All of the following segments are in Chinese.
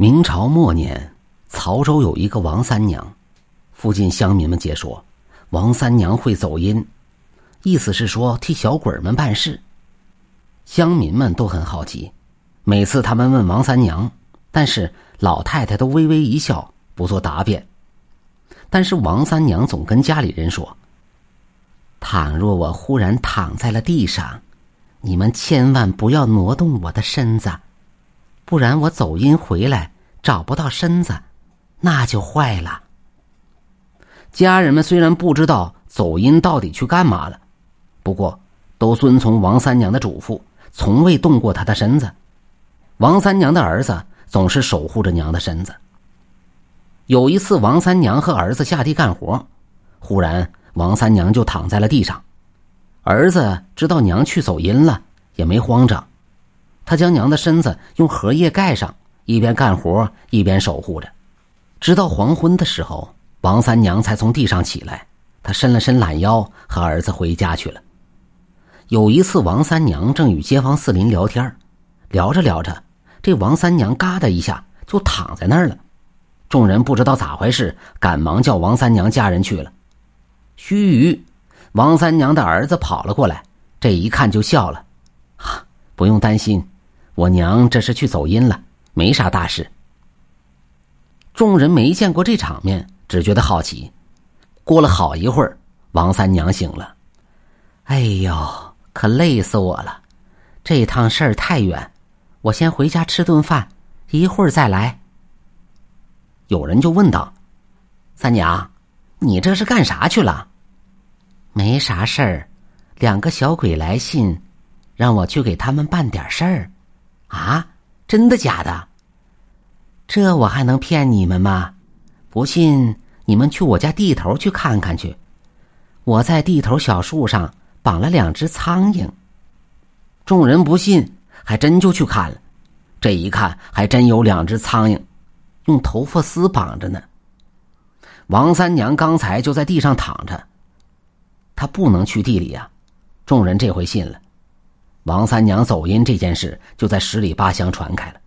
明朝末年，曹州有一个王三娘，附近乡民们皆说，王三娘会走阴，意思是说替小鬼们办事。乡民们都很好奇，每次他们问王三娘，但是老太太都微微一笑，不做答辩。但是王三娘总跟家里人说：“倘若我忽然躺在了地上，你们千万不要挪动我的身子。”不然我走阴回来找不到身子，那就坏了。家人们虽然不知道走阴到底去干嘛了，不过都遵从王三娘的嘱咐，从未动过她的身子。王三娘的儿子总是守护着娘的身子。有一次，王三娘和儿子下地干活，忽然王三娘就躺在了地上。儿子知道娘去走阴了，也没慌张。他将娘的身子用荷叶盖上，一边干活一边守护着，直到黄昏的时候，王三娘才从地上起来。她伸了伸懒腰，和儿子回家去了。有一次，王三娘正与街坊四邻聊天，聊着聊着，这王三娘嘎的一下就躺在那儿了。众人不知道咋回事，赶忙叫王三娘家人去了。须臾，王三娘的儿子跑了过来，这一看就笑了：“啊，不用担心。”我娘这是去走阴了，没啥大事。众人没见过这场面，只觉得好奇。过了好一会儿，王三娘醒了。哎呦，可累死我了！这趟事儿太远，我先回家吃顿饭，一会儿再来。有人就问道：“三娘，你这是干啥去了？”没啥事儿，两个小鬼来信，让我去给他们办点事儿。啊，真的假的？这我还能骗你们吗？不信你们去我家地头去看看去。我在地头小树上绑了两只苍蝇。众人不信，还真就去看了。这一看，还真有两只苍蝇，用头发丝绑着呢。王三娘刚才就在地上躺着，她不能去地里呀。众人这回信了。王三娘走阴这件事就在十里八乡传开了。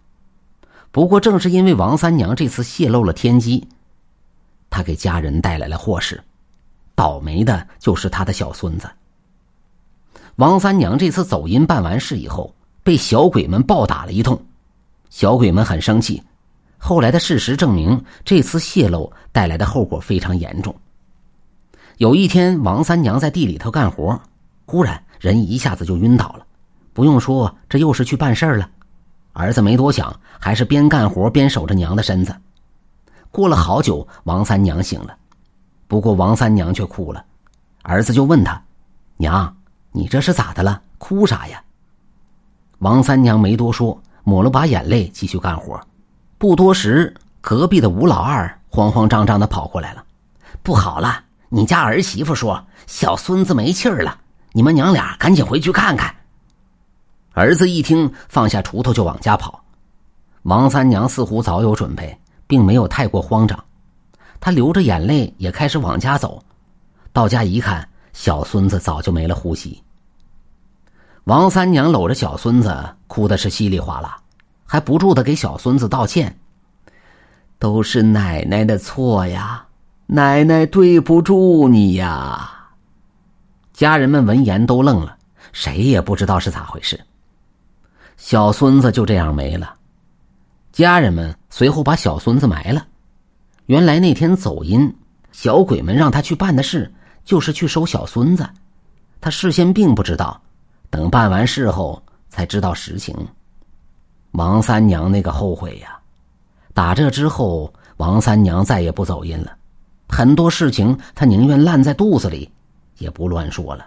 不过，正是因为王三娘这次泄露了天机，她给家人带来了祸事，倒霉的就是她的小孙子。王三娘这次走阴办完事以后，被小鬼们暴打了一通，小鬼们很生气。后来的事实证明，这次泄露带来的后果非常严重。有一天，王三娘在地里头干活，忽然人一下子就晕倒了。不用说，这又是去办事儿了。儿子没多想，还是边干活边守着娘的身子。过了好久，王三娘醒了，不过王三娘却哭了。儿子就问他：“娘，你这是咋的了？哭啥呀？”王三娘没多说，抹了把眼泪，继续干活。不多时，隔壁的吴老二慌慌张张的跑过来了：“不好了，你家儿媳妇说小孙子没气儿了，你们娘俩赶紧回去看看。”儿子一听，放下锄头就往家跑。王三娘似乎早有准备，并没有太过慌张。她流着眼泪也开始往家走。到家一看，小孙子早就没了呼吸。王三娘搂着小孙子，哭的是稀里哗啦，还不住的给小孙子道歉：“都是奶奶的错呀，奶奶对不住你呀。”家人们闻言都愣了，谁也不知道是咋回事。小孙子就这样没了，家人们随后把小孙子埋了。原来那天走阴，小鬼们让他去办的事，就是去收小孙子。他事先并不知道，等办完事后才知道实情。王三娘那个后悔呀！打这之后，王三娘再也不走阴了，很多事情她宁愿烂在肚子里，也不乱说了。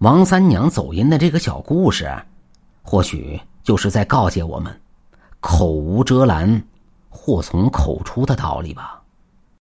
王三娘走阴的这个小故事。或许就是在告诫我们：口无遮拦，祸从口出的道理吧。